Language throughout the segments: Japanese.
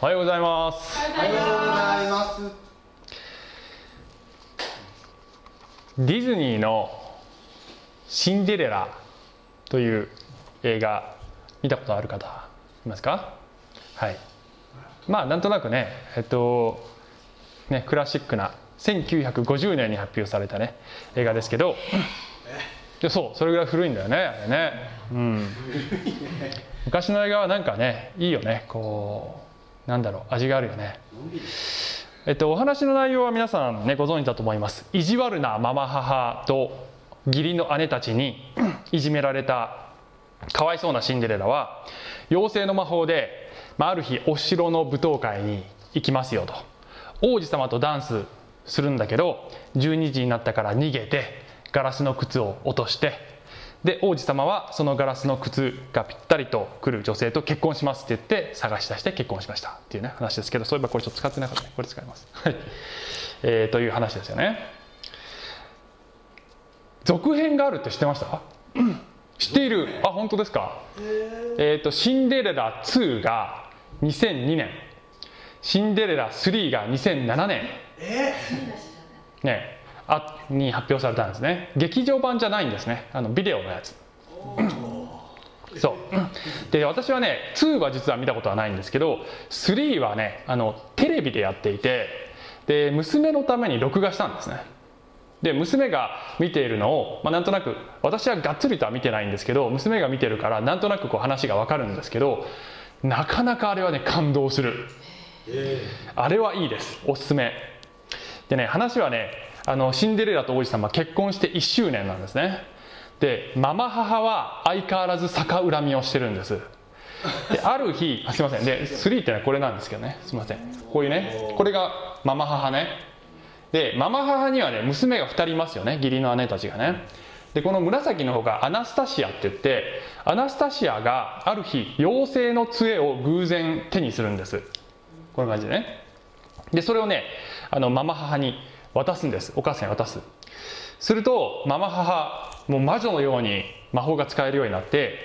おはようございます。おはようございますディズニーの「シンデレラ」という映画見たことある方いますか？はい。まあなんとなくねえっとねクラシックな1950年に発表されたね映画ですけど。でそうそれぐらい古いんだよねあれね。うん。昔の映画はなんかねいいよねこう。なんだろう味があるよね。えっとお話の内容は皆さんねご存知だと思います。意地悪なママ母と義理の姉たちに いじめられたかわいそうなシンデレラは妖精の魔法で、まあ、ある日お城の舞踏会に行きますよと。王子様とダンスするんだけど12時になったから逃げてガラスの靴を落としてで王子様はそのガラスの靴がぴったりと来る女性と結婚しますって言って探し出して結婚しました。っていうね話ですけどそういえばこれちょっと使ってなかったね。これ使います、はい。えーという話ですよね。続編があるって知ってました？知っている。あ本当ですか？えっ、とシンデレラ2が2002年シンデレラ3が2007年ねあに発表されたんですね。劇場版じゃないんですね。あのビデオのやつ。そう。で私はね2は実は見たことはないんですけど3はねあのテレビでやっていてで娘のために録画したんですね。で娘が見ているのを、まあ、なんとなく私はがっつりとは見てないんですけど娘が見てるからなんとなくこう話がわかるんですけどなかなかあれはね感動する。あれはいいです。おすすめ。でね話はねあのシンデレラと王子様結婚して1周年なんですね。でママ母は相変わらず逆恨みをしてるんです。である日あすいません。で3ってのはこれなんですけどね。すいません。こういうねこれがママ母ね。でママ母にはね娘が2人いますよね。義理の姉たちがね。でこの紫の方がアナスタシアって言ってアナスタシアがある日妖精の杖を偶然手にするんです。こんな感じでね。でそれをねあのママ母に渡すんです。お母さんに渡す。するとママ母もう魔女のように魔法が使えるようになって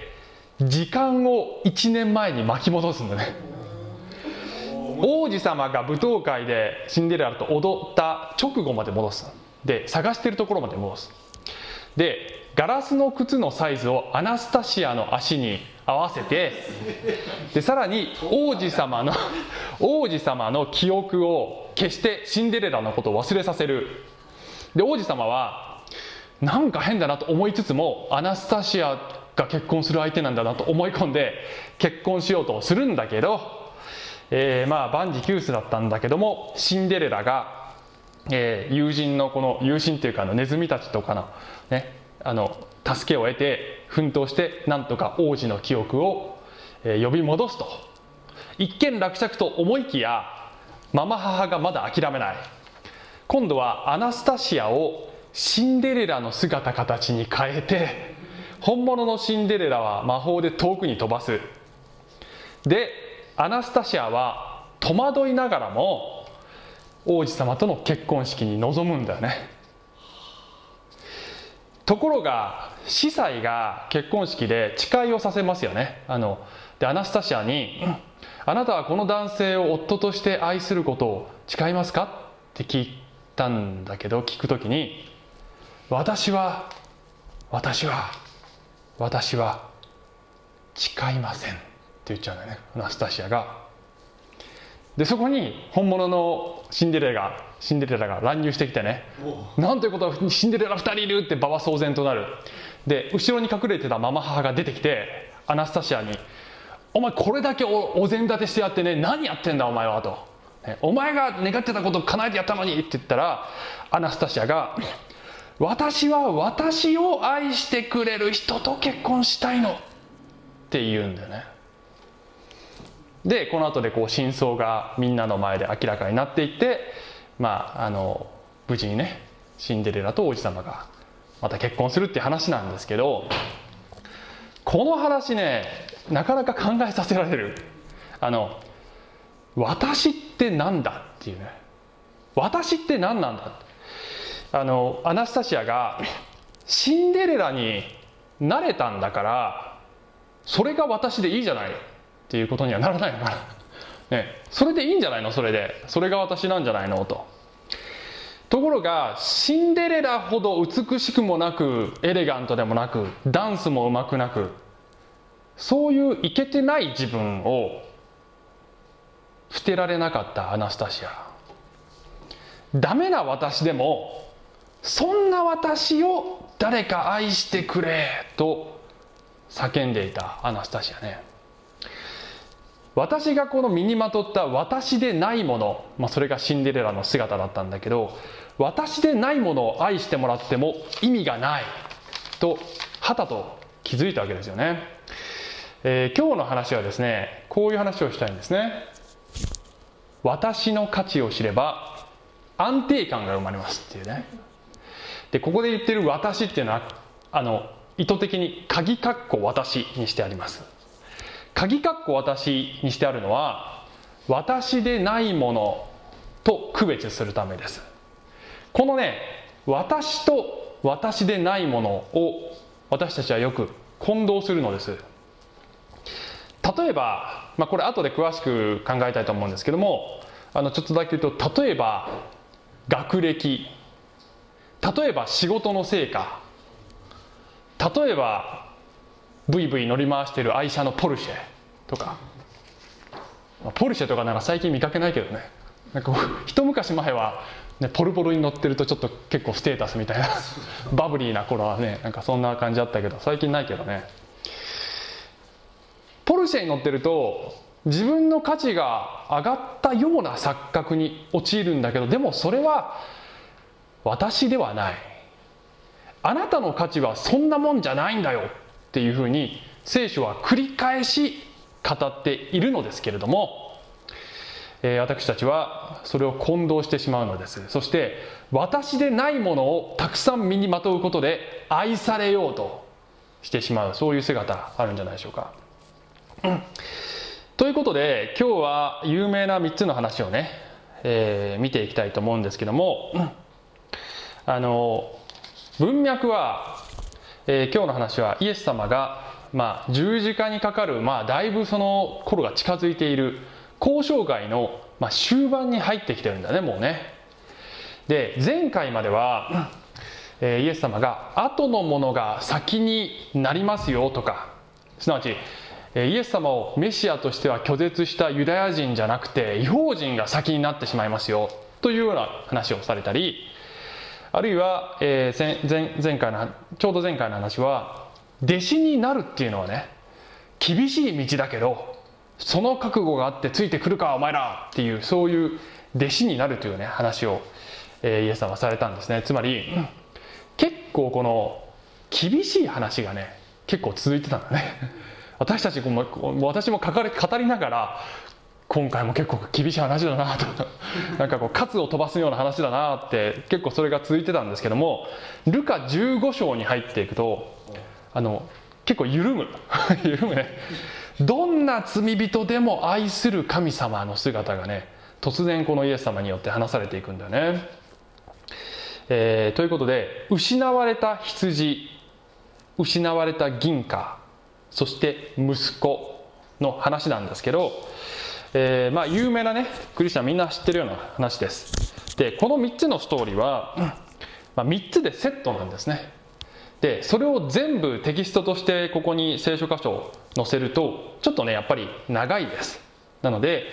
時間を1年前に巻き戻すんだね。王子様が舞踏会でシンデレラと踊った直後まで戻す。で探してるところまで戻す。でガラスの靴のサイズをアナスタシアの足に合わせてでさらに王子様の王子様の記憶を消してシンデレラのことを忘れさせる。で王子様はなんか変だなと思いつつもアナスタシアが結婚する相手なんだなと思い込んで結婚しようとするんだけど、えー、まあ万事休すだったんだけどもシンデレラが、えー、友人のこの友人っていうかのネズミたちとかのねあの助けを得て奮闘してなんとか王子の記憶を、え、呼び戻すと。一見落着と思いきやママ母がまだ諦めない。今度はアナスタシアをシンデレラの姿形に変えて本物のシンデレラは魔法で遠くに飛ばす。でアナスタシアは戸惑いながらも王子様との結婚式に臨むんだよね。ところが司祭が結婚式で誓いをさせますよねあのでアナスタシアに「あなたはこの男性を夫として愛することを誓いますか?」って聞いたんだけど聞く時に「私は私は私は誓いません」って言っちゃうんだよねアナスタシアが。でそこに本物のシンデレラがシンデレラが乱入してきてね。なんということはシンデレラ2人いるって馬場騒然となる。で後ろに隠れてたママ母が出てきてアナスタシアに「お前これだけおお膳立てしてやってね何やってんだお前は」と「お前が願ってたこと叶えてやったのに」って言ったらアナスタシアが「私は私を愛してくれる人と結婚したいの」って言うんだよねでこの後でこう真相がみんなの前で明らかになっていってまああの無事にねシンデレラと王子様がまた結婚するって話なんですけどこの話ねなかなか考えさせられる。あの私って何だっていうね。私って何なんだあのアナスタシアがシンデレラになれたんだからそれが私でいいじゃない。っていうことにはならないかな。ね、それでいいんじゃないの？それで。それが私なんじゃないの？と。ところがシンデレラほど美しくもなくエレガントでもなくダンスもうまくなくそういうイケてない自分を捨てられなかったアナスタシア。ダメな私でもそんな私を誰か愛してくれと叫んでいたアナスタシアね。私がこの身にまとった私でないもの、まあ、それがシンデレラの姿だったんだけど私でないものを愛してもらっても意味がないとはたと気づいたわけですよね、えー、今日の話はですねこういう話をしたいんですね。私の価値を知れば安定感が生まれますっていうね。でここで言ってる私っていうのはあの意図的に鍵括弧私にしてあります。鍵括弧私にしてあるのは私でないものと区別するためです。このね私と私でないものを私たちはよく混同するのです。例えば、まあ、これ後で詳しく考えたいと思うんですけどもあのちょっとだけ言うと例えば学歴。例えば仕事の成果。例えばブイブイ乗り回してる愛車のポルシェとか。ポルシェとかなんか最近見かけないけどね。なんか 一昔前は、ね、ポルポルに乗ってるとちょっと結構ステータスみたいな バブリーな頃はねなんかそんな感じだったけど最近ないけどね。ポルシェに乗ってると自分の価値が上がったような錯覚に陥るんだけどでもそれは私ではない。あなたの価値はそんなもんじゃないんだよ。っていうふうに聖書は繰り返し語っているのですけれども、えー、私たちはそれを混同してしまうのです。そして私でないものをたくさん身にまとうことで愛されようとしてしまう。そういう姿あるんじゃないでしょうか、うん、ということで今日は有名な3つの話をね、えー、見ていきたいと思うんですけども、うん、あの文脈は、えー、今日の話はイエス様が、まあ、十字架にかかる、まあ、だいぶその頃が近づいている交渉会の、まあ、終盤に入ってきてるんだねもうね。で前回までは、えー、イエス様が後のものが先になりますよとか。すなわちイエス様をメシアとしては拒絶したユダヤ人じゃなくて違法人が先になってしまいますよというような話をされたりあるいは、えー、前前回のちょうど前回の話は弟子になるっていうのはね厳しい道だけどその覚悟があってついてくるかお前らっていうそういう弟子になるというね話を、えー、イエス様はされたんですね。つまり、結構この厳しい話がね結構続いてたんだね。私たちも私も語りながら今回も結構厳しい話だなと。なんかこうカツを飛ばすような話だなって結構それが続いてたんですけどもルカ15章に入っていくとあの結構緩む。緩むね。どんな罪人でも愛する神様の姿がね突然このイエス様によって話されていくんだよね。えー、ということで失われた羊失われた銀貨そして息子の話なんですけどえー、まあ有名なねクリスチャンみんな知ってるような話です。でこの3つのストーリーは、まあ、3つでセットなんですね。でそれを全部テキストとしてここに聖書箇所を載せるとちょっとねやっぱり長いです。なので、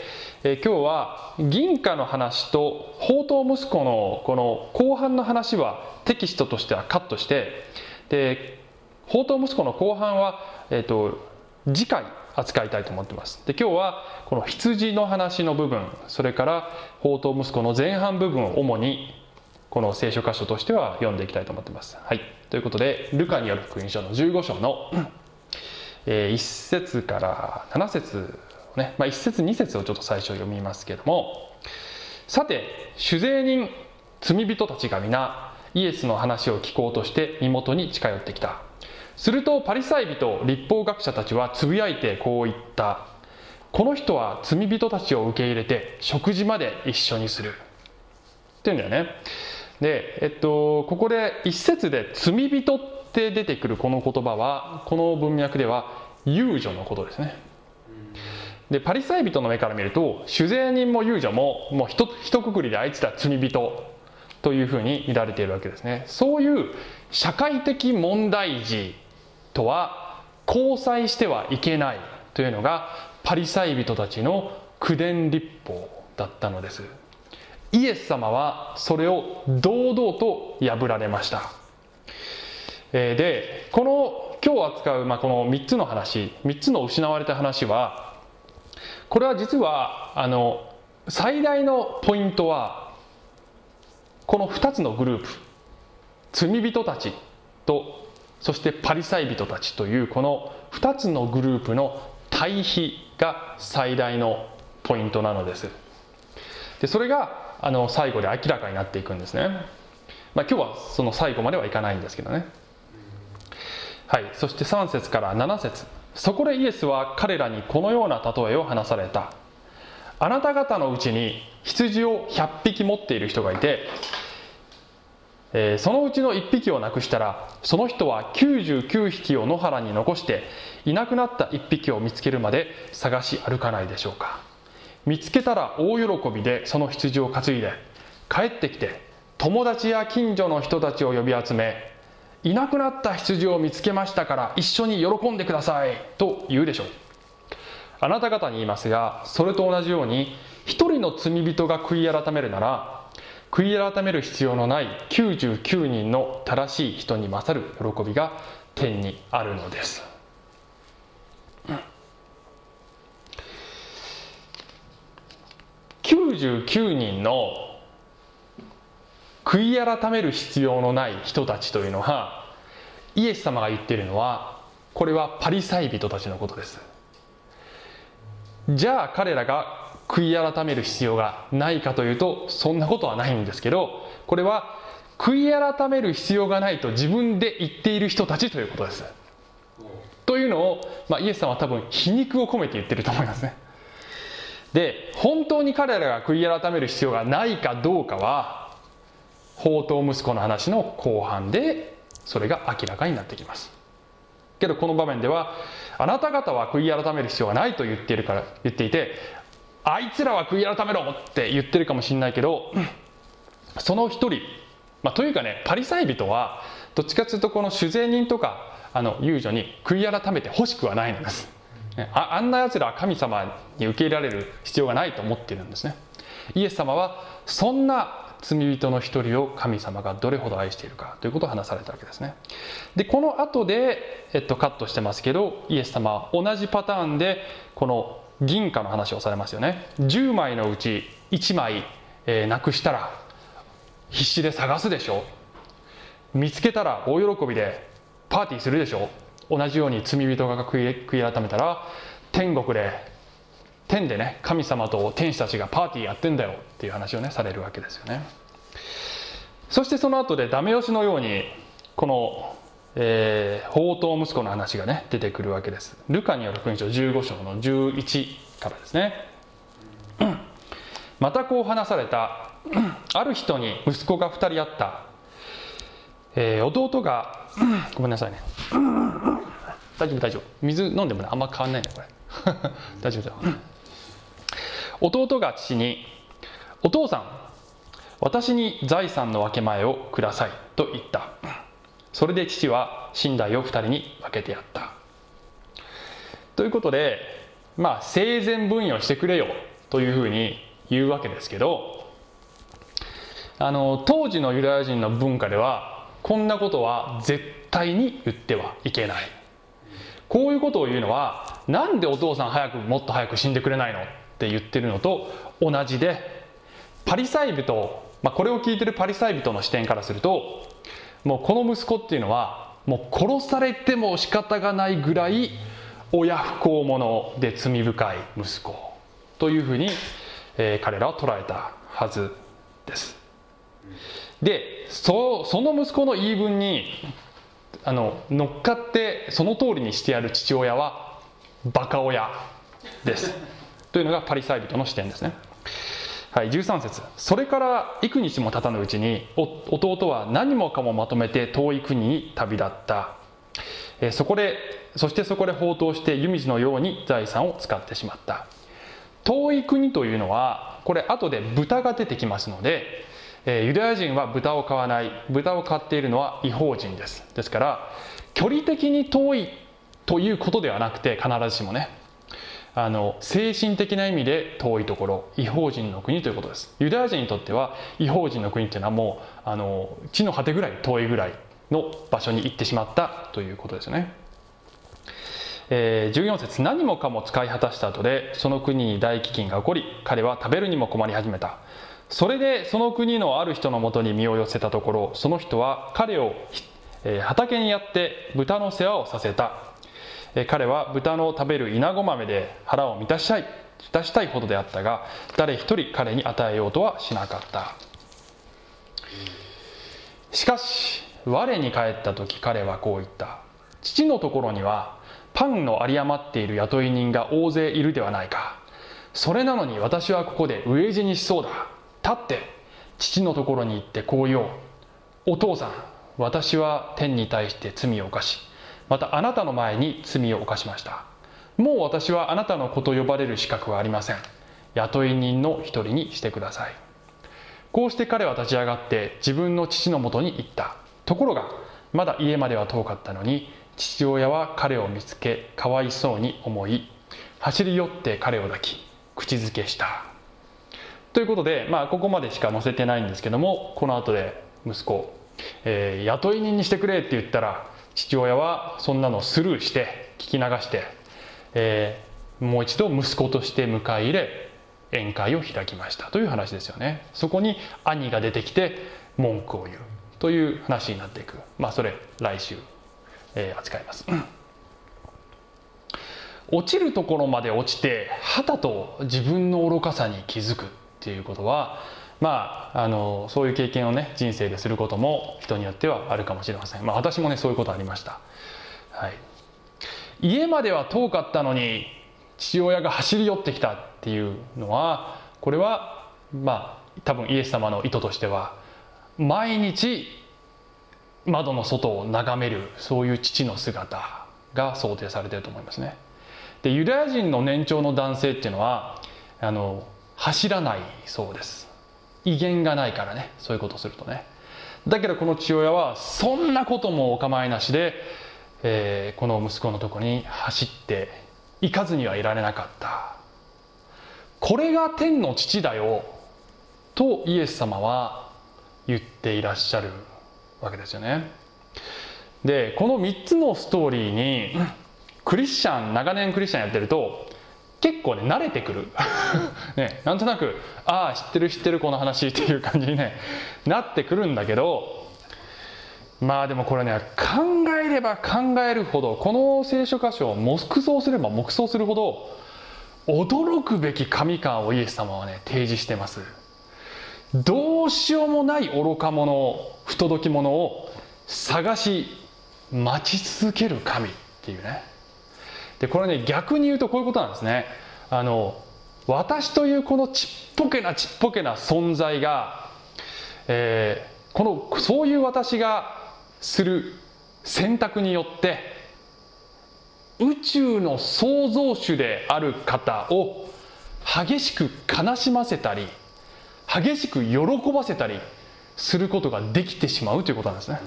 えー、今日は銀貨の話と宝刀息子のこの後半の話はテキストとしてはカットしてで宝刀息子の後半は、えーと次回扱いたいと思ってます。で今日はこの羊の話の部分それから宝刀息子の前半部分を主にこの聖書箇所としては読んでいきたいと思ってます。はい。ということでルカによる福音書の15章の、えー、1節から7節ね、まあ、1節2節をちょっと最初読みますけどもさて酒税人罪人たちが皆イエスの話を聞こうとして身元に近寄ってきた。するとパリサイ人立法学者たちはつぶやいてこう言った。この人は罪人たちを受け入れて食事まで一緒にする。っていうんだよね。でえっとここで一節で罪人って出てくるこの言葉はこの文脈では遊女のことですね。でパリサイ人の目から見ると酒税人も遊女ももうひと一括りであいつら罪人というふうに見られているわけですね。そういう社会的問題児とは交際してはいけないというのがパリサイ人たちの口伝立法だったのです。イエス様はそれを堂々と破られました。でこの今日扱う、まあ、この3つの話3つの失われた話はこれは実はあの最大のポイントはこの2つのグループ罪人たちとそしてパリサイ人たちというこの2つのグループの対比が最大のポイントなのです。でそれがあの最後で明らかになっていくんですね、まあ、今日はその最後まではいかないんですけどね。はい。そして3節から7節。そこでイエスは彼らにこのような例えを話された。あなた方のうちに羊を100匹持っている人がいて、えー、そのうちの1匹をなくしたらその人は99匹を野原に残していなくなった1匹を見つけるまで探し歩かないでしょうか。見つけたら大喜びでその羊を担いで帰ってきて友達や近所の人たちを呼び集めいなくなった羊を見つけましたから一緒に喜んでくださいと言うでしょう。あなた方に言いますがそれと同じように一人の罪人が悔い改めるなら悔い改める必要のない99人の正しい人に勝る喜びが天にあるのです、99人の悔い改める必要のない人たちというのはイエス様が言っているのはこれはパリサイ人たちのことです。じゃあ彼らが悔い改める必要がないかというとそんなことはないんですけどこれは悔い改める必要がないと自分で言っている人たちということです。というのを、まあ、イエス様は多分皮肉を込めて言ってると思いますね。で本当に彼らが悔い改める必要がないかどうかは宝刀息子の話の後半でそれが明らかになってきます。けどこの場面ではあなた方は悔い改める必要がないと言っているから言っていてあいつらは悔い改めろって言ってるかもしれないけどその一人、まあ、というかねパリサイ人はどっちかというとこの酒税人とかあの遊女に悔い改めてほしくはないのです。ああんなやつらは神様に受け入れられる必要がないと思っているんですね。イエス様はそんな罪人の一人を神様がどれほど愛しているかということを話されたわけですね。でこの後で、えっと、カットしてますけどイエス様は同じパターンでこの銀貨の話をされますよね。10枚のうち1枚、えー、なくしたら必死で探すでしょ。見つけたら大喜びでパーティーするでしょ。同じように罪人が悔い悔い改めたら天国で天でね神様と天使たちがパーティーやってんだよっていう話をねされるわけですよね。そしてその後でダメ押しのようにこの、えー、宝刀息子の話がね出てくるわけです。ルカによる福音書15章の11からですね。またこう話された。ある人に息子が2人あった、えー、弟が ごめんなさいね。大丈夫大丈夫。水飲んでもねあんま変わんないねこれ。大丈夫だ弟が父に「お父さん私に財産の分け前をください」と言った。それで父は寝台を2人に分けてやった。ということでまあ生前分与してくれよというふうに言うわけですけどあの当時のユダヤ人の文化ではこんなことは絶対に言ってはいけない。こういうことを言うのはなんでお父さん早くもっと早く死んでくれないのって言ってるのと同じでパリサイ人、まあ、これを聞いてるパリサイ人の視点からするともうこの息子っていうのはもう殺されても仕方がないぐらい親不孝者で罪深い息子というふうに、えー、彼らは捉えたはずですでそその息子の言い分にあの乗っかってその通りにしてやる父親はバカ親ですというのがパリサイ人の視点ですね。はい、13節。それから幾日も経たぬうちに弟は何もかもまとめて遠い国に旅立った、えそこでそしてそこで放蕩して湯水のように財産を使ってしまった。遠い国というのはこれ後で豚が出てきますので、えー、ユダヤ人は豚を飼わない。豚を飼っているのは違法人です。ですから距離的に遠いということではなくて必ずしもねあの精神的な意味で遠いところ違法人の国ということです。ユダヤ人にとっては違法人の国っていうのはもうあの地の果てぐらい遠いぐらいの場所に行ってしまったということですよね、えー、14節何もかも使い果たした後でその国に大飢饉が起こり彼は食べるにも困り始めた。それでその国のある人のもとに身を寄せたところその人は彼を、えー、畑にやって豚の世話をさせた。彼は豚の食べる稲子豆で腹を満たしたい満たしたいほどであったが誰一人彼に与えようとはしなかった。しかし我に帰った時彼はこう言った。父のところにはパンの有り余っている雇い人が大勢いるではないか。それなのに私はここで飢え死にしそうだ。立って父のところに行ってこう言おう。お父さん私は天に対して罪を犯しまたあなたの前に罪を犯しました。もう私はあなたの子と呼ばれる資格はありません。雇い人の一人にしてください。こうして彼は立ち上がって自分の父のもとに行った。ところがまだ家までは遠かったのに父親は彼を見つけかわいそうに思い走り寄って彼を抱き口づけした。ということで、まあ、ここまでしか載せてないんですけどもこの後で息子、えー、雇い人にしてくれって言ったら父親はそんなのスルーして聞き流して、えー、もう一度息子として迎え入れ宴会を開きましたという話ですよね。そこに兄が出てきて文句を言うという話になっていく。まあそれ来週、えー、扱います。落ちるところまで落ちてはたと自分の愚かさに気づくっていうことはまあ、あのそういう経験をね人生ですることも人によってはあるかもしれません、まあ、私もねそういうことありました、はい、家までは遠かったのに父親が走り寄ってきたっていうのはこれはまあ多分イエス様の意図としては毎日窓の外を眺めるそういう父の姿が想定されてると思いますね。でユダヤ人の年長の男性っていうのはあの走らないそうです。威厳がないからね。そういうことするとね。だけどこの父親はそんなこともお構いなしで、えー、この息子のとこに走って行かずにはいられなかった。これが天の父だよとイエス様は言っていらっしゃるわけですよね。でこの3つのストーリーにクリスチャン長年クリスチャンやってると結構ね慣れてくる。ねなんとなくああ知ってる知ってるこの話っていう感じにねなってくるんだけどまあでもこれね考えれば考えるほどこの聖書箇所を黙想すれば黙想するほど驚くべき神感をイエス様はね提示してます。どうしようもない愚か者を不届き者を探し待ち続ける神っていうね。でこれね逆に言うとこういうことなんですねあの私というこのちっぽけなちっぽけな存在が、えー、このそういう私がする選択によって宇宙の創造主である方を激しく悲しませたり激しく喜ばせたりすることができてしまうということなんですね。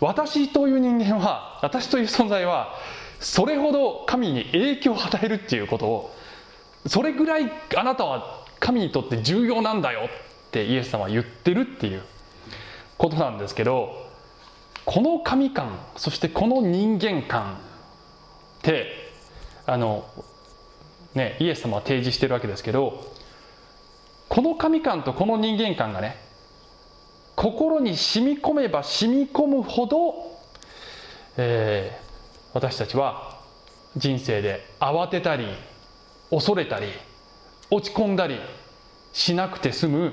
私という人間は私という存在はそれほど神に影響を与えるっていうことをそれぐらいあなたは神にとって重要なんだよってイエス様は言ってるっていうことなんですけどこの神感そしてこの人間観ってあのねイエス様は提示してるわけですけどこの神感とこの人間観がね心に染み込めば染み込むほど、え私たちは人生で慌てたり恐れたり落ち込んだりしなくて済む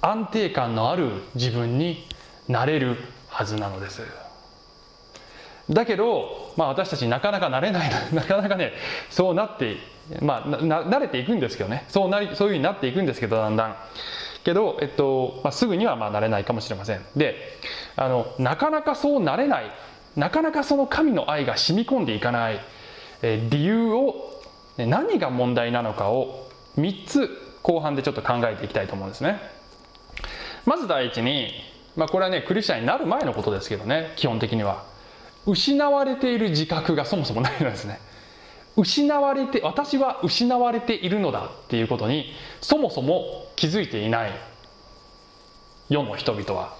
安定感のある自分になれるはずなのです。だけど、まあ、私たちなかなかなれない なかなかねそうなってまあな慣れていくんですけどね。そうなりそういうふうになっていくんですけどだんだん。けど、えっとまあ、すぐにはまあなれないかもしれません。であのなかなかそうなれないなかなかその神の愛が染み込んでいかない理由を何が問題なのかを3つ後半でちょっと考えていきたいと思うんですね。まず第一に、まあ、これはねクリスチャンになる前のことですけどね基本的には。失われている自覚がそもそもないのですね。失われて私は失われているのだっていうことにそもそも気づいていない世の人々は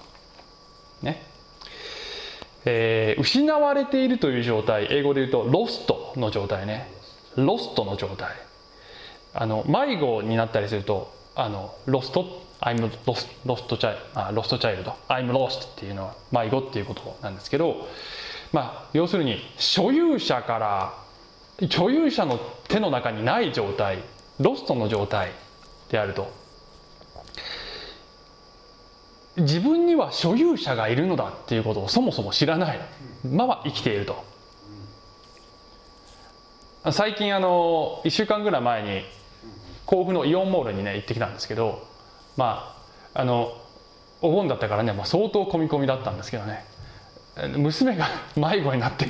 ね。えー、失われているという状態。英語で言うとロストの状態ね。ロストの状態。あの迷子になったりするとあのロスト？I'm lost, lost child あ lost child I'm lost っていうのは迷子っていうことなんですけどまあ要するに所有者から所有者の手の中にない状態。ロストの状態であると。自分には所有者がいるのだっていうことをそもそも知らない。まま生きていると。最近あの1週間ぐらい前に甲府のイオンモールにね行ってきたんですけどまああのお盆だったからね、まあ、相当込み込みだったんですけどね。娘が迷子になって。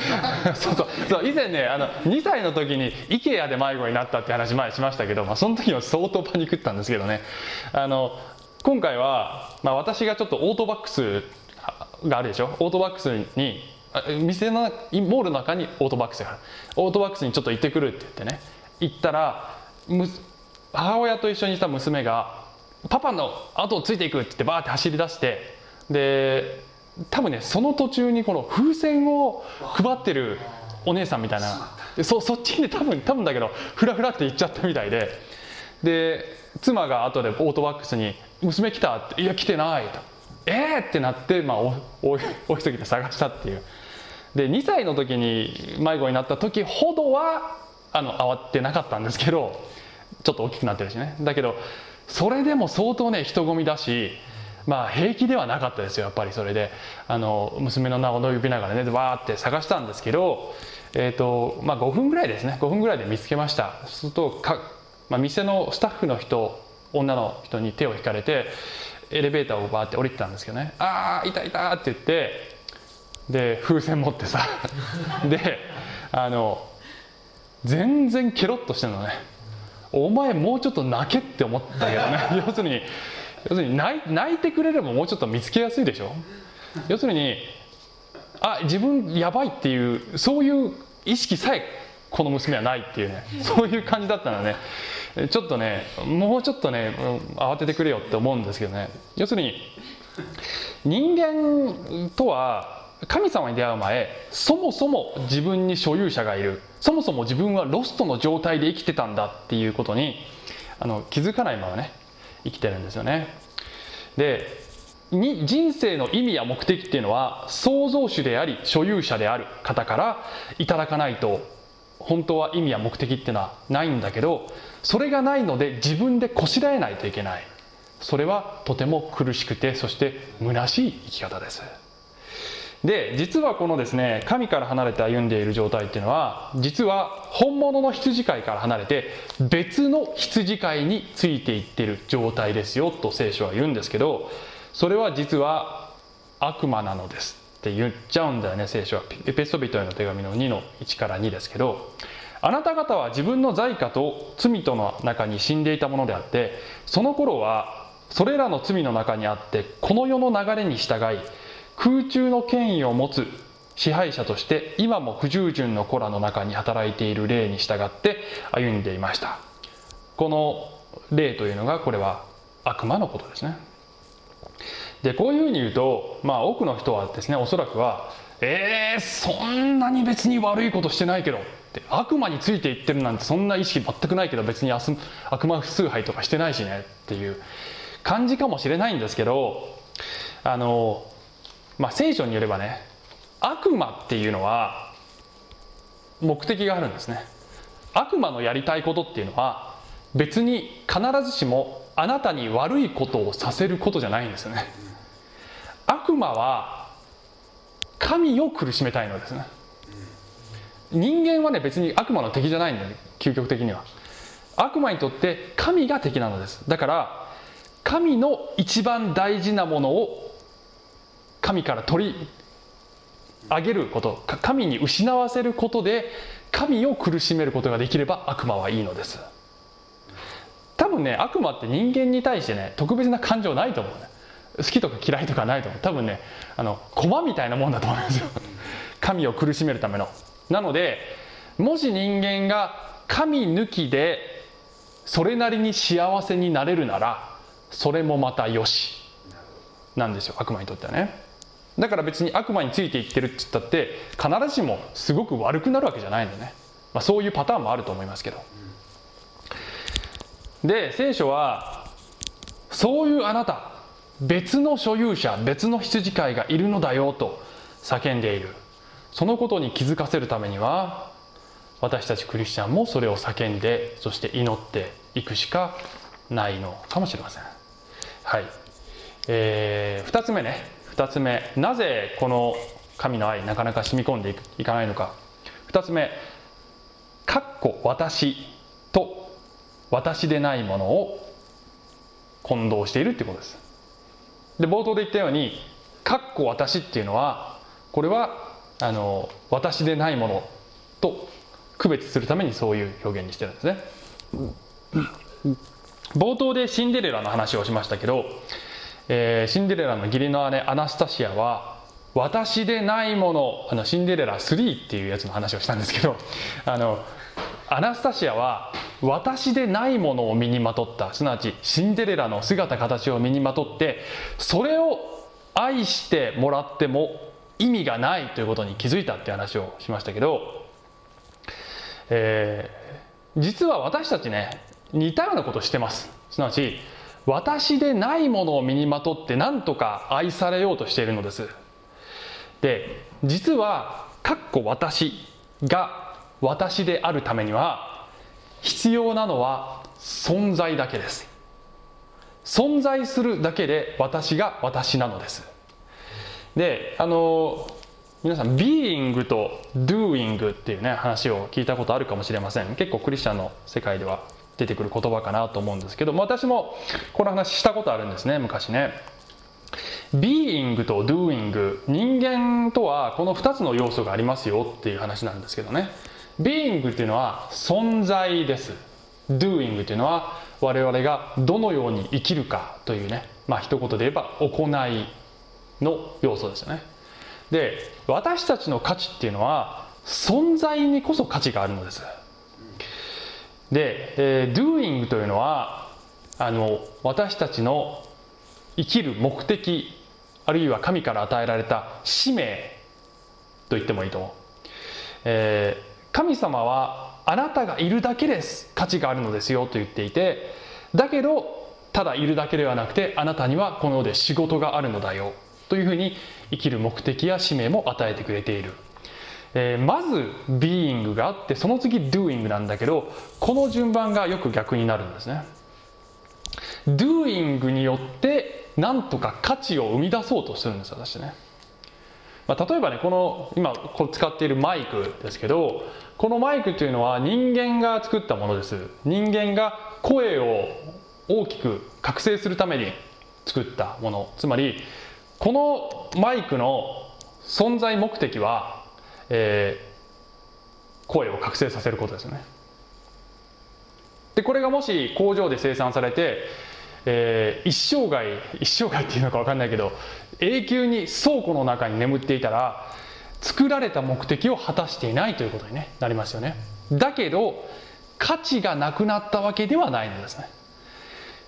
そうそう。そう以前ねあの2歳の時に IKEA で迷子になったって話前しましたけど、まあ、その時は相当パニックったんですけどね。あの今回は、まあ、私がちょっとオートバックスがあるでしょ？オートバックスに店のモールの中にオートバックスがある。オートバックスにちょっと行ってくるって言ってね。行ったら母親と一緒にした娘が「パパの後をついていく」って言ってバーって走り出してで多分ねその途中にこの風船を配ってるお姉さんみたいな。そそっちに多分多分だけどフラフラって行っちゃったみたいで。で妻が後でオートバックスに「娘来た?」って「いや来てない」と「えー!」ってなって、まあ、お おお急ぎで探したっていうで2歳の時に迷子になった時ほどはあの慌てなかったんですけどちょっと大きくなってるしねだけどそれでも相当ね人混みだしまあ平気ではなかったですよやっぱりそれであの娘の名を呼びながらねわーって探したんですけど、えーとまあ、5分ぐらいですね5分ぐらいで見つけましたするとか、まあ、店のスタッフの人女の人に手を引かれてエレベーターをバーって降りてたんですけどね「ああいたいた」って言ってで風船持ってさ であの全然ケロッとしてるのね。お前もうちょっと泣けって思ったけどね。要するに要するに泣いてくれればもうちょっと見つけやすいでしょ。要するにあ自分やばいっていうそういう意識さえこの娘はないっていうね。そういう感じだったのね。ちょっとねもうちょっとね慌ててくれよって思うんですけどね。要するに人間とは神様に出会う前そもそも自分に所有者がいる。そもそも自分はロストの状態で生きてたんだっていうことにあの気づかないままね生きてるんですよね。でに人生の意味や目的っていうのは創造主であり所有者である方からいただかないと本当は意味や目的っていうのはないんだけどそれがないので自分でこしらえないといけない。それはとても苦しくてそして虚しい生き方です。で実はこのですね神から離れて歩んでいる状態っていうのは実は本物の羊飼いから離れて別の羊飼いについていってる状態ですよと聖書は言うんですけどそれは実は悪魔なのです。って言っちゃうんだよね聖書は。エペソビトへの手紙の2の1から2ですけどあなた方は自分の罪過と罪との中に死んでいたものであってその頃はそれらの罪の中にあってこの世の流れに従い空中の権威を持つ支配者として今も不従順の子らの中に働いている霊に従って歩んでいました。この霊というのがこれは悪魔のことですね。でこういうふうに言うとまあ多くの人はですねおそらくはえー、そんなに別に悪いことしてないけどって悪魔についていってるなんてそんな意識全くないけど別に悪魔崇拝とかしてないしねっていう感じかもしれないんですけどあのまあ、聖書によればね悪魔っていうのは目的があるんですね。悪魔のやりたいことっていうのは別に必ずしもあなたに悪いことをさせることじゃないんですよね。悪魔は神を苦しめたいのですね。人間はね別に悪魔の敵じゃないんだよ究極的には。悪魔にとって神が敵なのです。だから神の一番大事なものを神から取り上げること神に失わせることで神を苦しめることができれば悪魔はいいのです。多分ね悪魔って人間に対してね特別な感情ないと思うね。好きとか嫌いとかないと思う。多分ねあの駒みたいなもんだと思うんですよ。神を苦しめるための。なのでもし人間が神抜きでそれなりに幸せになれるならそれもまたよし。なんですよ悪魔にとってはね。だから別に悪魔についていってるって言ったって必ずしもすごく悪くなるわけじゃないんでね、まあ、そういうパターンもあると思いますけど。で聖書はそういうあなた別の所有者別の羊飼いがいるのだよと叫んでいる。そのことに気づかせるためには私たちクリスチャンもそれを叫んでそして祈っていくしかないのかもしれません。はい、えー、2つ目ね。2つ目。なぜこの神の愛なかなか染み込んでいかないのか。2つ目「かっこ私」と「私でないもの」を混同しているってことです。で冒頭で言ったように「かっこ私」っていうのはこれはあの私でないものと区別するためにそういう表現にしてるんですね。冒頭でシンデレラの話をしましたけど、えー、シンデレラの義理の姉アナスタシアは私でないものあのシンデレラ3っていうやつの話をしたんですけどあのアナスタシアは私でないものを身にまとったすなわちシンデレラの姿形を身にまとってそれを愛してもらっても意味がないということに気づいたって話をしましたけど、えー、実は私たちね似たようなことしてます。すなわち私でないものを身にまとって何とか愛されようとしているのです。で実は「かっこ私」が私であるためには必要なのは存在だけです。存在するだけで私が私なのです。であの皆さん being と doing っていうね話を聞いたことあるかもしれません。結構クリスチャンの世界では出てくる言葉かなと思うんですけど私もこの話したことあるんですね昔ね。being と doing 人間とはこの2つの要素がありますよっていう話なんですけどね。Being っていうのは存在です。doing っていうのは我々がどのように生きるかというね。まあ一言で言えば行いの要素ですよね。で私たちの価値っていうのは存在にこそ価値があるのです。で、えー、doing というのはあの私たちの生きる目的あるいは神から与えられた使命と言ってもいいと思う、えー、神様はあなたがいるだけです価値があるのですよと言っていてだけどただいるだけではなくてあなたにはこの世で仕事があるのだよというふうに生きる目的や使命も与えてくれている。えー、まず being があってその次 doing なんだけどこの順番がよく逆になるんですね。doing によってなんとか価値を生み出そうとするんです私ね、まあ、例えばねこの今使っているマイクですけどこのマイクというのは人間が作ったものです。人間が声を大きく覚醒するために作ったもの。つまりこのマイクの存在目的はえー、声を覚醒させることですよね。でこれがもし工場で生産されて、えー、一生涯一生涯っていうのか分かんないけど永久に倉庫の中に眠っていたら作られた目的を果たしていないということに、ね、なりますよね。だけど価値がなくなったわけではないのですね、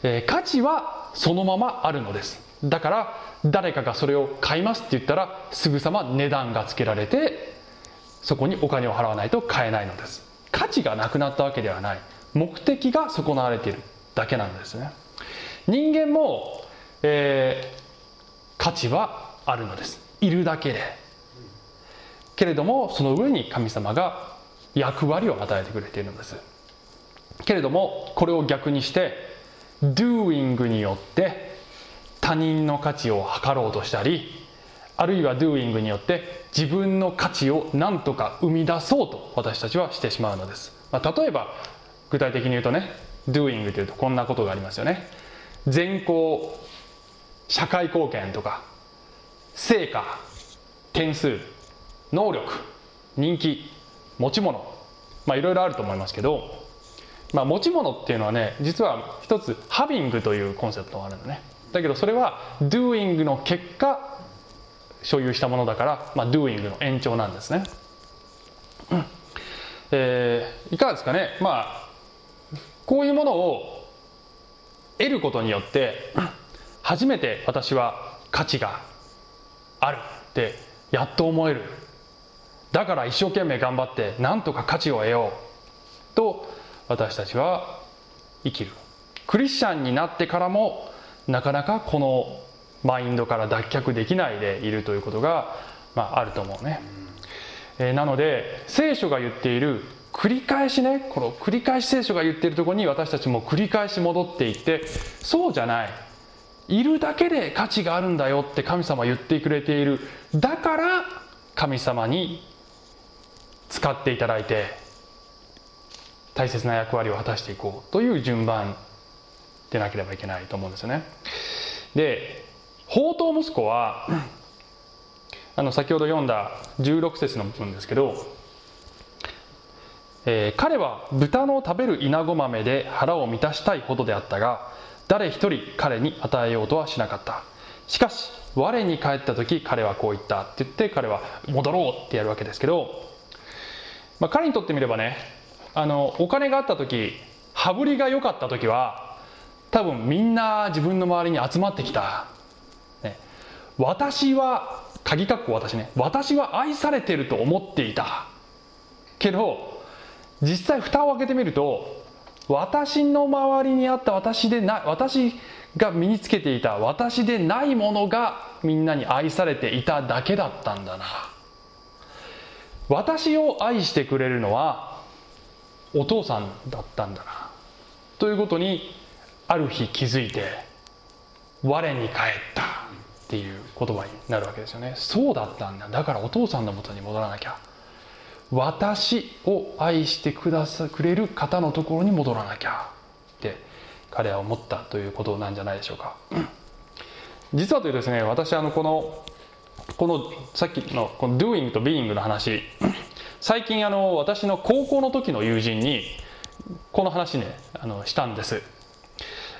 えー、価値はそのままあるのです。だから誰かがそれを買いますって言ったらすぐさま値段がつけられてそこにお金を払わないと買えないのです。価値がなくなったわけではない。目的が損なわれているだけなんですね。人間も、えー、価値はあるのです。いるだけで。けれどもその上に神様が役割を与えてくれているのです。けれどもこれを逆にして doing によって他人の価値を測ろうとしたりあるいは doing によって自分の価値を何とか生み出そうと私たちはしてしまうのです、まあ、例えば具体的に言うとね doing というとこんなことがありますよね。善行社会貢献とか成果点数能力人気持ち物まあいろいろあると思いますけどまあ、持ち物っていうのはね実は一つハビングというコンセプトがあるんだね。だけどそれは doing の結果所有したものだから、まあ、doing の延長なんですね、うんえーいかがですかね。まあこういうものを得ることによって初めて私は価値があるってやっと思える。だから一生懸命頑張ってなんとか価値を得ようと私たちは生きる。クリスチャンになってからもなかなかこのマインドから脱却できないでいるということが、まあ、あると思うね、えーなので聖書が言っている繰り返しねこの繰り返し聖書が言っているところに私たちも繰り返し戻っていってそうじゃないいるだけで価値があるんだよって神様は言ってくれているだから神様に使っていただいて大切な役割を果たしていこうという順番でなければいけないと思うんですよね。で宝刀息子はあの先ほど読んだ16節の部分ですけど、えー彼は豚の食べる稲子豆で腹を満たしたいほどであったが誰一人彼に与えようとはしなかった。しかし我に帰った時彼はこう言った。って言って彼は戻ろうってやるわけですけど、まあ、彼にとってみればねあのお金があった時羽振りが良かった時は多分みんな自分の周りに集まってきた、ね、私は鍵括弧私ね。私は愛されてると思っていた。けど実際蓋を開けてみると私の周りにあった私でない私が身につけていた私でないものがみんなに愛されていただけだったんだな。私を愛してくれるのはお父さんだったんだな。ということにある日気づいて我に帰ったっていう言葉になるわけですよね。そうだったんだ。だからお父さんのもとに戻らなきゃ。私を愛してくださくれる方のところに戻らなきゃって彼は思ったということなんじゃないでしょうか。実はというとですね私あのこのこのさっきのこの doing と being の話最近あの私の高校の時の友人にこの話ねあのしたんです、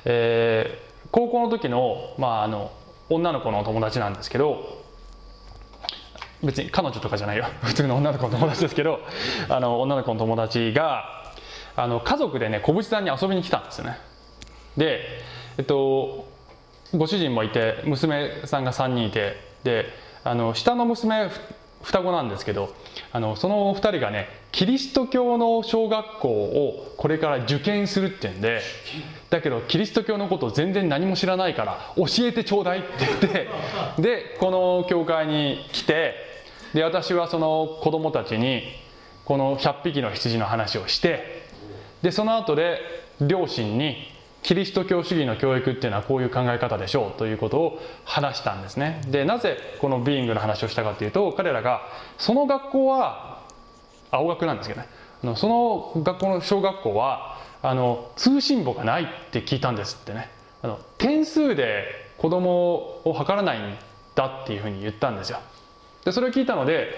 えー高校の時の,、まあ、あの女の子の友達なんですけど別に彼女とかじゃないよ。普通の女の子の友達ですけどあの女の子の友達があの家族でね小渕さんに遊びに来たんですよね。でえっとご主人もいて娘さんが3人いてであの下の娘双子なんですけどあのその2人がねキリスト教の小学校をこれから受験するっていうんでだけどキリスト教のこと全然何も知らないから教えてちょうだいって言ってでこの教会に来てで私はその子供たちにこの100匹の羊の話をしてでその後で両親にキリスト教主義の教育っていうのはこういう考え方でしょうということを話したんですね。でなぜこのビーイングの話をしたかというと彼らがその学校は青学なんですけどね。その学校の小学校はあの通信簿がないって聞いたんですってね。あの点数で子供を測らないんだっていうふうに言ったんですよ。でそれを聞いたので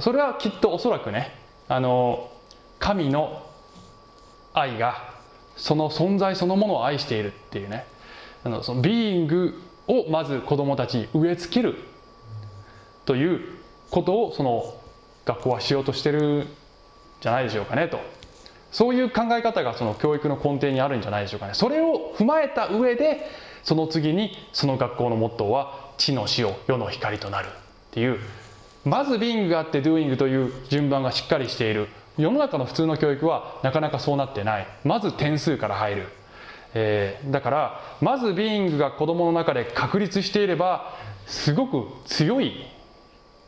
それはきっとおそらくねあの神の愛がその存在そのものを愛しているっていうねあのそのビーイングをまず子供たちに植え付けるということをその学校はしようとしてるんじゃないでしょうかねと。そういう考え方がその教育の根底にあるんじゃないでしょうかね。それを踏まえた上でその次にその学校のモットーは地の塩世の光となる。っていう。まずビーイングがあってドゥーイングという順番がしっかりしている。世の中の普通の教育はなかなかそうなってない。まず点数から入る、えーだからまずビーイングが子供の中で確立していればすごく強い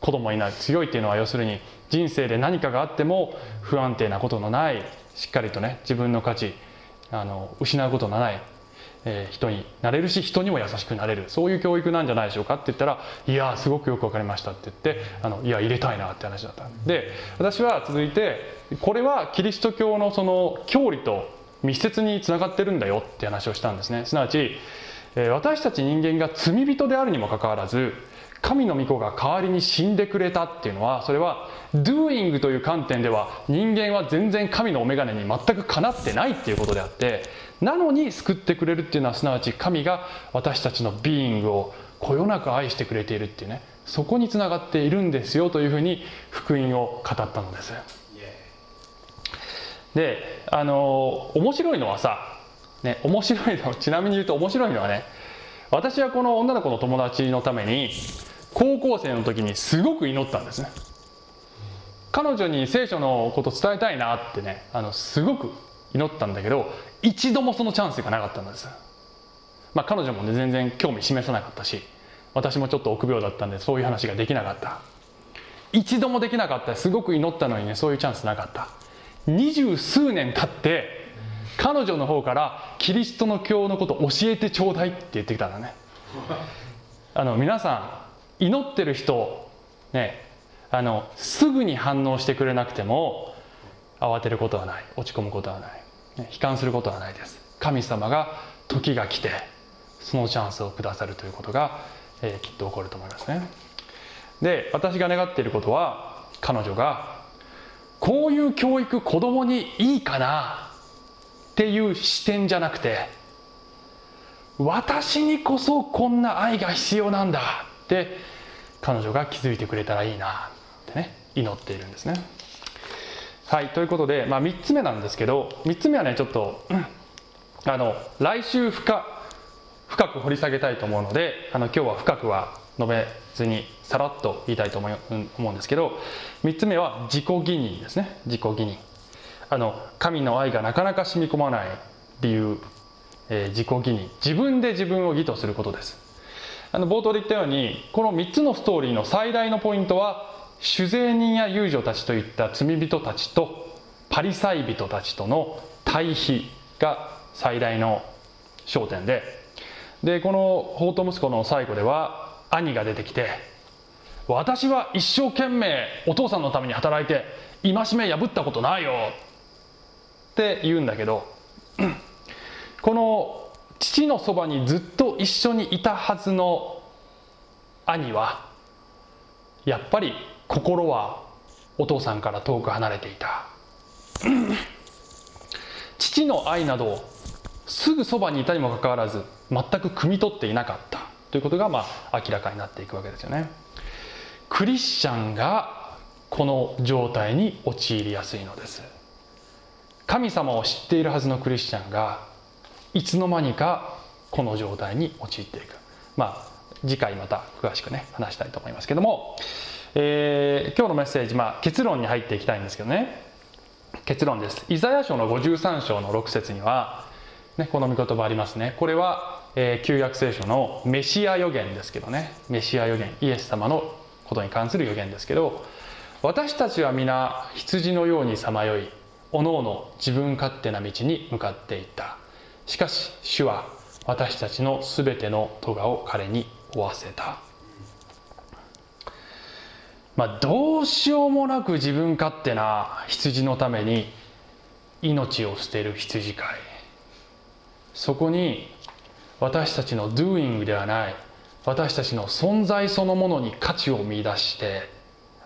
子供になる。強いっていうのは要するに人生で何かがあっても不安定なことのない。しっかりとね自分の価値あの失うことのない、え人になれるし人にも優しくなれる。そういう教育なんじゃないでしょうかって言ったら「いやすごくよく分かりました」って言ってあの「いや入れたいな」って話だった。で私は続いてこれはキリスト教のその教理と密接につながってるんだよって話をしたんですね。すなわちえ私たち人間が罪人であるにもかかわらず神の御子が代わりに死んでくれたっていうのはそれは doing という観点では人間は全然神のお眼鏡に全くかなってないっていうことであってなのに救ってくれるっていうのはすなわち神が私たちのビーイングをこよなく愛してくれているっていうねそこにつながっているんですよというふうに福音を語ったのです。であの面白いのはさ、ね、面白いのちなみに言うと面白いのはね私はこの女の子の友達のために高校生の時にすごく祈ったんですね。彼女に聖書のこと伝えたいなってねあのすごく祈ったんだけど一度もそのチャンスがなかったんです。まあ彼女もね全然興味示さなかったし私もちょっと臆病だったんでそういう話ができなかった。一度もできなかった。すごく祈ったのにねそういうチャンスなかった。二十数年経って彼女の方からキリストの教のこと教えてちょうだいって言ってきたんだね。あの皆さん祈ってる人ねあのすぐに反応してくれなくても慌てることはない。落ち込むことはない、ね、悲観することはないです。神様が時が来てそのチャンスをくださるということが、えーきっと起こると思いますね。で私が願っていることは彼女がこういう教育子供にいいかなっていう視点じゃなくて私にこそこんな愛が必要なんだって彼女が気づいてくれたらいいなってね祈っているんですね。はいということで、まあ、3つ目なんですけど3つ目はねちょっと、あの来週深深く掘り下げたいと思うのであの今日は深くは述べずにさらっと言いたいと思う思うんですけど3つ目は自己義認ですね。自己義認。あの神の愛がなかなか染み込まない理由、えー自己義認。自分で自分を義とすることです。あの冒頭で言ったようにこの3つのストーリーの最大のポイントは酒税人や遊女たちといった罪人たちとパリサイ人たちとの対比が最大の焦点ででこの法と息子の最後では兄が出てきて「私は一生懸命お父さんのために働いて戒め破ったことないよ」って言うんだけどこの父のそばにずっと一緒にいたはずの兄はやっぱり心はお父さんから遠く離れていた。父の愛などすぐそばにいたにもかかわらず全く汲み取っていなかった。ということがまあ明らかになっていくわけですよね。クリスチャンがこの状態に陥りやすいのです。神様を知っているはずのクリスチャンがいつの間にかこの状態に陥っていく。まあ次回また詳しくね話したいと思いますけども、えー今日のメッセージ、まあ、結論に入っていきたいんですけどね。結論です。イザヤ書の53章の6節には、ね、この御言葉ありますね。これは、えー旧約聖書のメシア予言ですけどね。メシア予言イエス様のことに関する予言ですけど私たちは皆羊のようにさまよいおのおの自分勝手な道に向かっていった。しかし主は私たちのすべての咎を彼に負わせた。まあどうしようもなく自分勝手な羊のために命を捨てる羊飼い。そこに私たちの doing ではない私たちの存在そのものに価値を見出して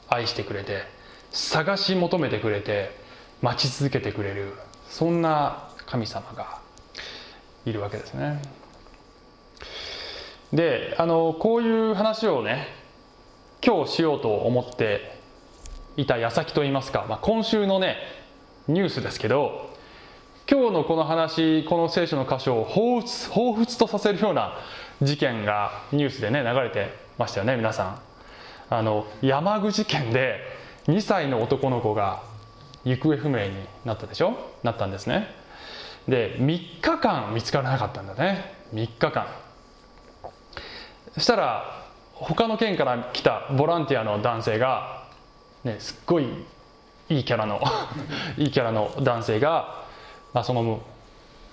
愛してくれて探し求めてくれて待ち続けてくれるそんな神様がいるわけですね。であのこういう話をね今日しようと思っていた矢先といいますか、まあ、今週のねニュースですけど今日のこの話この聖書の箇所を彷彿彷彿とさせるような事件がニュースでね流れてましたよね皆さん。あの山口県で2歳の男の子が行方不明になったでしょ？なったんですね。で3日間見つからなかったんだね。3日間。そしたら他の県から来たボランティアの男性が、ね、すっごいいいキャラの いいキャラの男性が、まあ、その、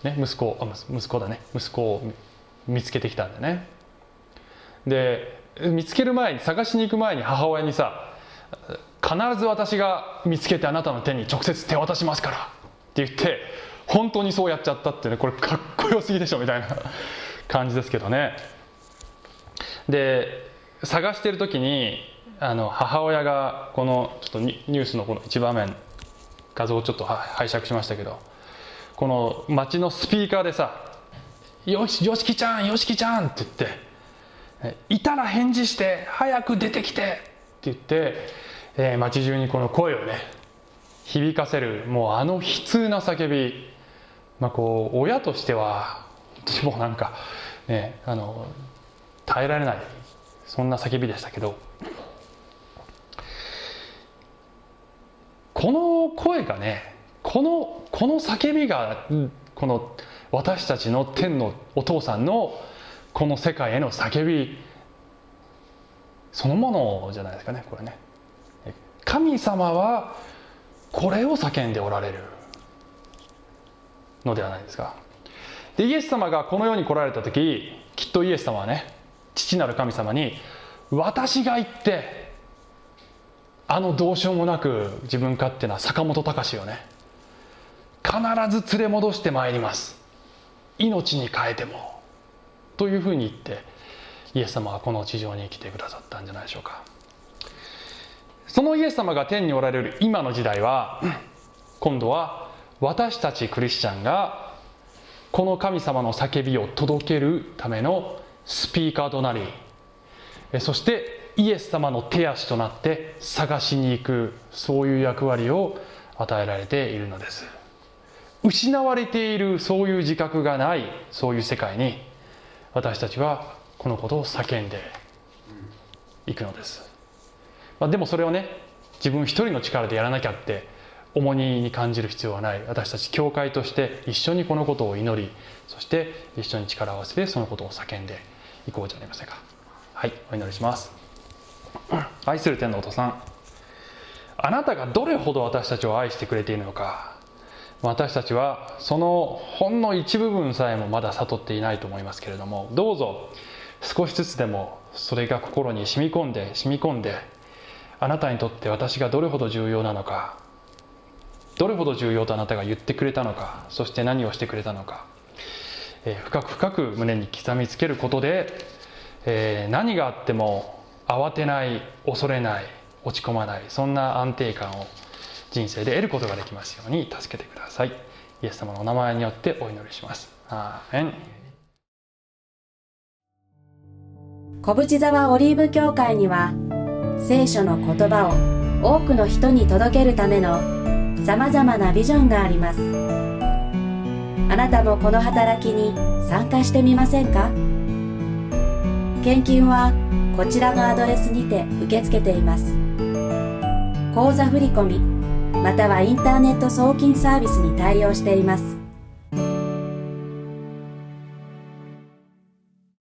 ね、息子あ息子だね。息子を見つけてきたんだね。で見つける前に探しに行く前に母親にさ必ず私が見つけてあなたの手に直接手渡しますからって言って本当にそうやっちゃったってねこれかっこよすぎでしょみたいな 感じですけどね。で探してる時にあの母親がこのちょっとニュースのこの一場面画像をちょっと拝借しましたけどこの街のスピーカーでさ「よしよしきちゃんよしきちゃん」って言って「いたら返事して早く出てきて」って言って、えー、街中にこの声をね響かせるもうあの悲痛な叫び、まあ、こう親としてはもうなんか、ね、あの耐えられないそんな叫びでしたけどこの声がねこのこの叫びがこの私たちの天のお父さんのこの世界への叫びそのものじゃないですかねこれね。神様はこれを叫んでおられる。のではないですか。でイエス様がこの世に来られた時きっとイエス様はね父なる神様に私が行ってあのどうしようもなく自分勝手な坂本隆をね必ず連れ戻してまいります。命に変えてもというふうに言ってイエス様はこの地上に来てくださったんじゃないでしょうか。そのイエス様が天におられる今の時代は今度は私たちクリスチャンがこの神様の叫びを届けるためのスピーカーとなりそしてイエス様の手足となって探しに行くそういう役割を与えられているのです。失われているそういう自覚がないそういう世界に私たちはこのことを叫んでいくのです、まあ、でもそれをね自分一人の力でやらなきゃって重荷に感じる必要はない。私たち教会として一緒にこのことを祈りそして一緒に力を合わせてそのことを叫んでいこうじゃありませんか。はいお祈りします。愛する天のお父さん。あなたがどれほど私たちを愛してくれているのか。私たちはそのほんの一部分さえもまだ悟っていないと思いますけれども。どうぞ少しずつでもそれが心に染み込んで染み込んであなたにとって私がどれほど重要なのか。どれほど重要とあなたが言ってくれたのかそして何をしてくれたのか、えー、深く深く胸に刻みつけることで、えー、何があっても慌てない恐れない落ち込まないそんな安定感を人生で得ることができますように助けてください。イエス様のお名前によってお祈りします。アーメン。小淵沢オリーブ教会には聖書の言葉を多くの人に届けるためのさまざまなビジョンがあります。あなたもこの働きに参加してみませんか？献金はこちらのアドレスにて受け付けています。口座振込またはインターネット送金サービスに対応しています。